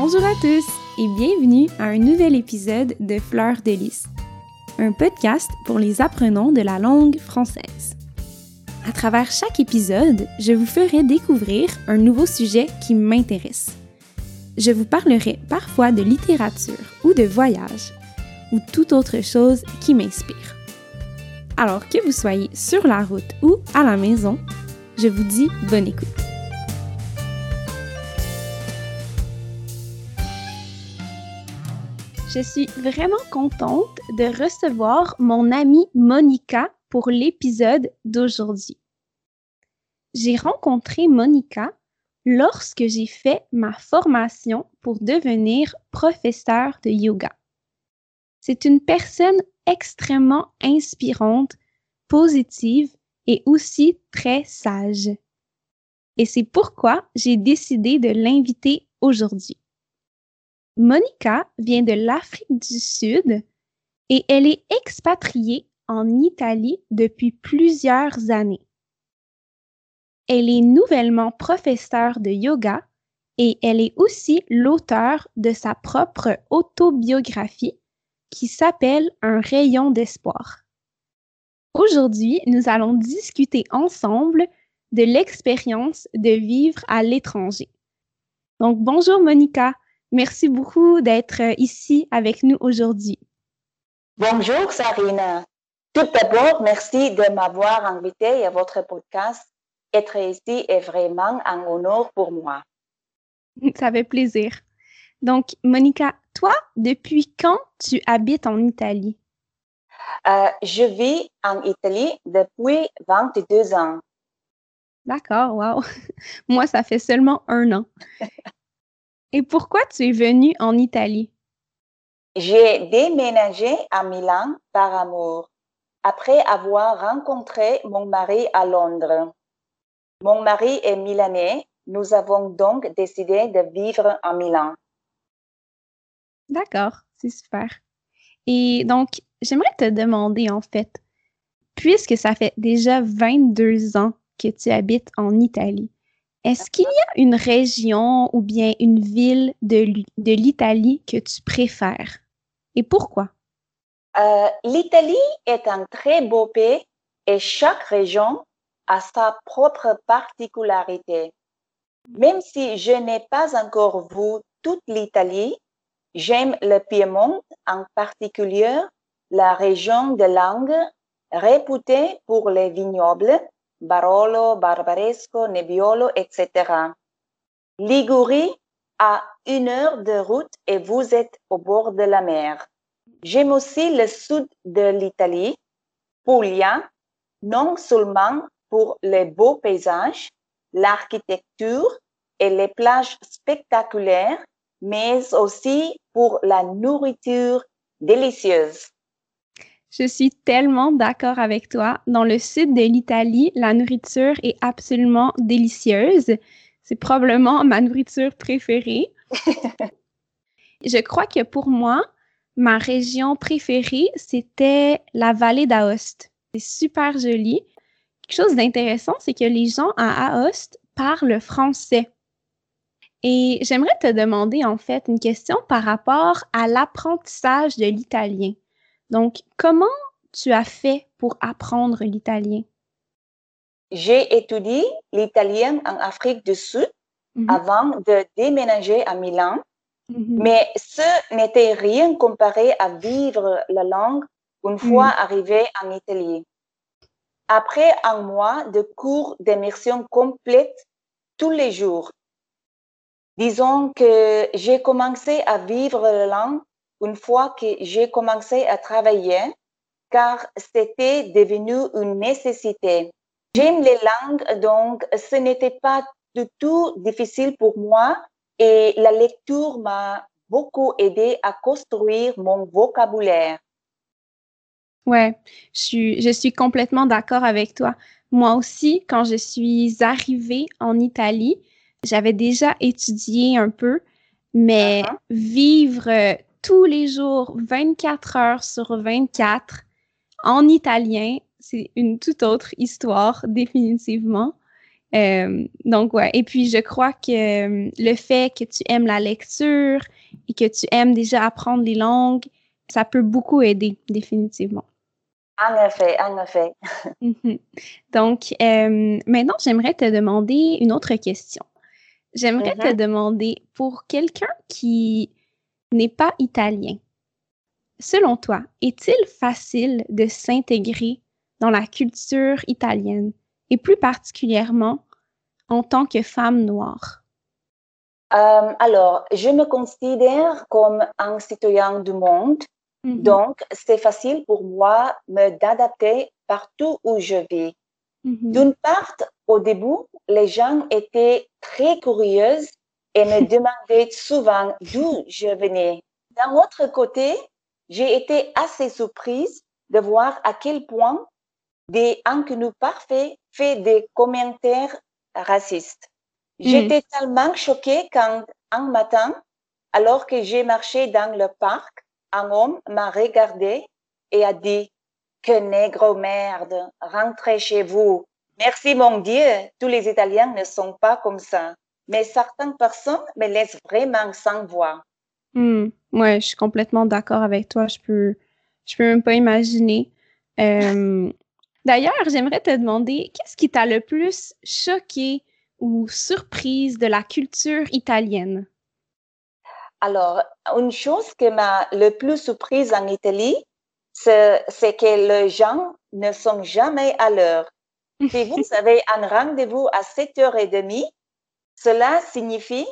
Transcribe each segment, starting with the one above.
Bonjour à tous et bienvenue à un nouvel épisode de Fleurs de Lys, un podcast pour les apprenants de la langue française. À travers chaque épisode, je vous ferai découvrir un nouveau sujet qui m'intéresse. Je vous parlerai parfois de littérature ou de voyage ou toute autre chose qui m'inspire. Alors que vous soyez sur la route ou à la maison, je vous dis bonne écoute. Je suis vraiment contente de recevoir mon amie Monica pour l'épisode d'aujourd'hui. J'ai rencontré Monica lorsque j'ai fait ma formation pour devenir professeur de yoga. C'est une personne extrêmement inspirante, positive et aussi très sage. Et c'est pourquoi j'ai décidé de l'inviter aujourd'hui. Monica vient de l'Afrique du Sud et elle est expatriée en Italie depuis plusieurs années. Elle est nouvellement professeure de yoga et elle est aussi l'auteur de sa propre autobiographie qui s'appelle Un rayon d'espoir. Aujourd'hui, nous allons discuter ensemble de l'expérience de vivre à l'étranger. Donc, bonjour Monica. Merci beaucoup d'être euh, ici avec nous aujourd'hui. Bonjour Sarina. Tout d'abord, merci de m'avoir invité à votre podcast. Être ici est vraiment un honneur pour moi. Ça fait plaisir. Donc, Monica, toi, depuis quand tu habites en Italie? Euh, je vis en Italie depuis 22 ans. D'accord, wow. Moi, ça fait seulement un an. Et pourquoi tu es venue en Italie? J'ai déménagé à Milan par amour, après avoir rencontré mon mari à Londres. Mon mari est milanais, nous avons donc décidé de vivre à Milan. D'accord, c'est super. Et donc, j'aimerais te demander en fait, puisque ça fait déjà 22 ans que tu habites en Italie, est-ce qu'il y a une région ou bien une ville de, de l'Italie que tu préfères? Et pourquoi? Euh, L'Italie est un très beau pays et chaque région a sa propre particularité. Même si je n'ai pas encore vu toute l'Italie, j'aime le Piémont, en particulier la région de Langue, réputée pour les vignobles Barolo, Barbaresco, Nebbiolo, etc. Ligurie à une heure de route et vous êtes au bord de la mer. J'aime aussi le sud de l'Italie, Puglia, non seulement pour les beaux paysages, l'architecture et les plages spectaculaires, mais aussi pour la nourriture délicieuse. Je suis tellement d'accord avec toi. Dans le sud de l'Italie, la nourriture est absolument délicieuse. C'est probablement ma nourriture préférée. Je crois que pour moi, ma région préférée, c'était la vallée d'Aoste. C'est super joli. Quelque chose d'intéressant, c'est que les gens à Aoste parlent français. Et j'aimerais te demander en fait une question par rapport à l'apprentissage de l'italien. Donc, comment tu as fait pour apprendre l'italien? J'ai étudié l'italien en Afrique du Sud mm-hmm. avant de déménager à Milan, mm-hmm. mais ce n'était rien comparé à vivre la langue une fois mm-hmm. arrivé en Italie. Après un mois de cours d'immersion complète tous les jours, disons que j'ai commencé à vivre la langue une fois que j'ai commencé à travailler, car c'était devenu une nécessité. J'aime les langues, donc ce n'était pas du tout difficile pour moi et la lecture m'a beaucoup aidé à construire mon vocabulaire. Ouais, je suis, je suis complètement d'accord avec toi. Moi aussi, quand je suis arrivée en Italie, j'avais déjà étudié un peu, mais uh-huh. vivre tous les jours, 24 heures sur 24, en italien. C'est une toute autre histoire, définitivement. Euh, donc, ouais. Et puis, je crois que euh, le fait que tu aimes la lecture et que tu aimes déjà apprendre les langues, ça peut beaucoup aider, définitivement. En effet, en effet. Mhm. Donc, euh, maintenant, j'aimerais te demander une autre question. J'aimerais te Mhm. demander, pour quelqu'un qui n'est pas italien, selon toi, est-il facile de s'intégrer dans la culture italienne et plus particulièrement en tant que femme noire? Euh, alors, je me considère comme un citoyen du monde, Mhm. donc c'est facile pour moi d'adapter partout où je vis. Mhm. D'une part, au début, les gens étaient très curieux et me demandaient souvent d'où je venais. D'un autre côté, j'ai été assez surprise de voir à quel point des inconnus parfaits fait des commentaires racistes. J'étais tellement choquée quand un matin, alors que j'ai marché dans le parc, un homme m'a regardé et a dit que négro merde, rentrez chez vous. Merci mon Dieu, tous les Italiens ne sont pas comme ça. Mais certaines personnes me laissent vraiment sans voix. Hmm. Ouais, je suis complètement d'accord avec toi. Je peux, je peux même pas imaginer. Euh, D'ailleurs, j'aimerais te demander, qu'est-ce qui t'a le plus choqué ou surprise de la culture italienne? Alors, une chose qui m'a le plus surprise en Italie, c'est c'est que les gens ne sont jamais à l'heure. Si vous avez un rendez-vous à 7h30, cela signifie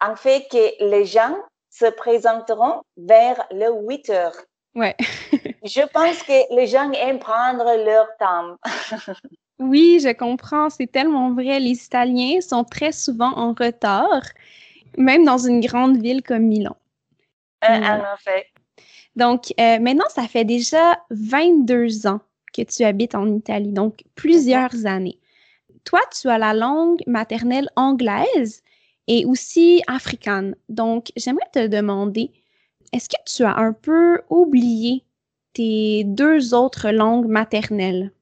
en fait que les gens se présenteront vers le 8 heures. Ouais. Je pense que les gens aiment prendre leur temps. Oui, je comprends, c'est tellement vrai. Les Italiens sont très souvent en retard, même dans une grande ville comme Milan. Euh, Ouais. En effet. Donc, euh, maintenant, ça fait déjà 22 ans que tu habites en Italie, donc plusieurs années. Toi, tu as la langue maternelle anglaise et aussi africaine. Donc, j'aimerais te demander, est-ce que tu as un peu oublié tes deux autres langues maternelles?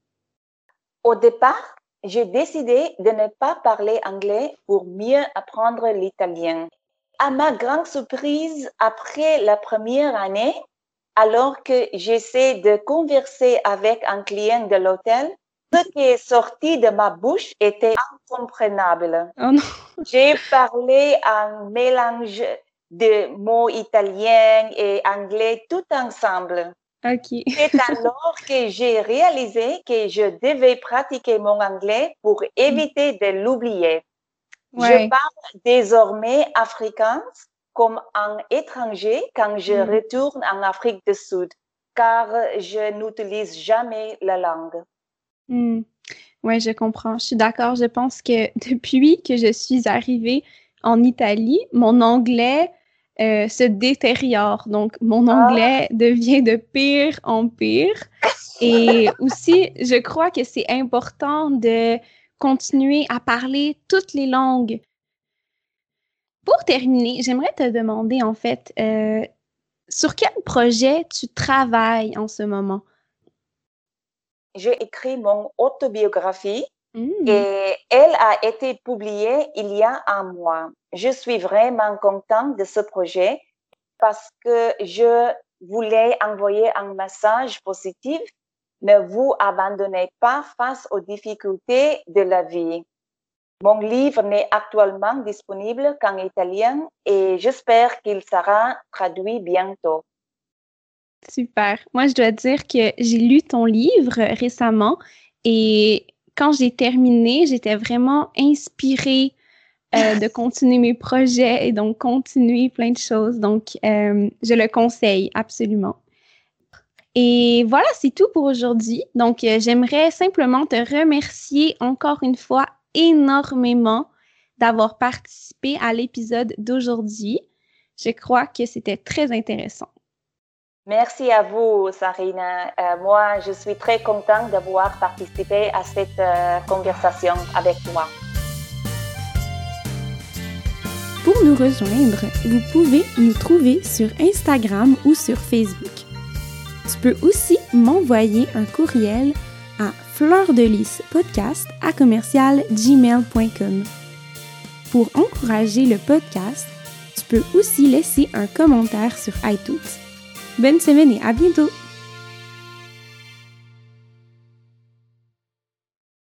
Au départ, j'ai décidé de ne pas parler anglais pour mieux apprendre l'italien. À ma grande surprise, après la première année, alors que j'essaie de converser avec un client de l'hôtel, ce qui est sorti de ma bouche était incompréhensible. Oh! J'ai parlé un mélange de mots italiens et anglais tout ensemble. C'est alors que j'ai réalisé que je devais pratiquer mon anglais pour éviter de l'oublier. Ouais. Je parle désormais africain comme un étranger quand je Mm. retourne en Afrique du Sud, car je n'utilise jamais la langue. Hmm. Ouais, je comprends. Je suis d'accord. Je pense que depuis que je suis arrivée en Italie, mon anglais euh, se détériore. Donc, mon Ah. anglais devient de pire en pire. Et aussi, je crois que c'est important de continuer à parler toutes les langues. Pour terminer, j'aimerais te demander, en fait, euh, sur quel projet tu travailles en ce moment? J'ai écrit mon autobiographie Hmm. et elle a été publiée il y a un mois. Je suis vraiment contente de ce projet parce que je voulais envoyer un message positif. Ne vous abandonnez pas face aux difficultés de la vie. Mon livre n'est actuellement disponible qu'en italien et j'espère qu'il sera traduit bientôt. Super. Moi, je dois dire que j'ai lu ton livre récemment et quand j'ai terminé, j'étais vraiment inspirée euh, de continuer mes projets et donc continuer plein de choses. Donc, euh, je le conseille absolument. Et voilà, c'est tout pour aujourd'hui. Donc, euh, j'aimerais simplement te remercier encore une fois énormément d'avoir participé à l'épisode d'aujourd'hui. Je crois que c'était très intéressant. Merci à vous, Sarina. Euh, moi, je suis très contente d'avoir participé à cette euh, conversation avec toi. Pour nous rejoindre, vous pouvez nous trouver sur Instagram ou sur Facebook. Tu peux aussi m'envoyer un courriel à fleurdelisspodcast à commercial gmail.com. Pour encourager le podcast, tu peux aussi laisser un commentaire sur iTunes. Bonne semaine à bientôt!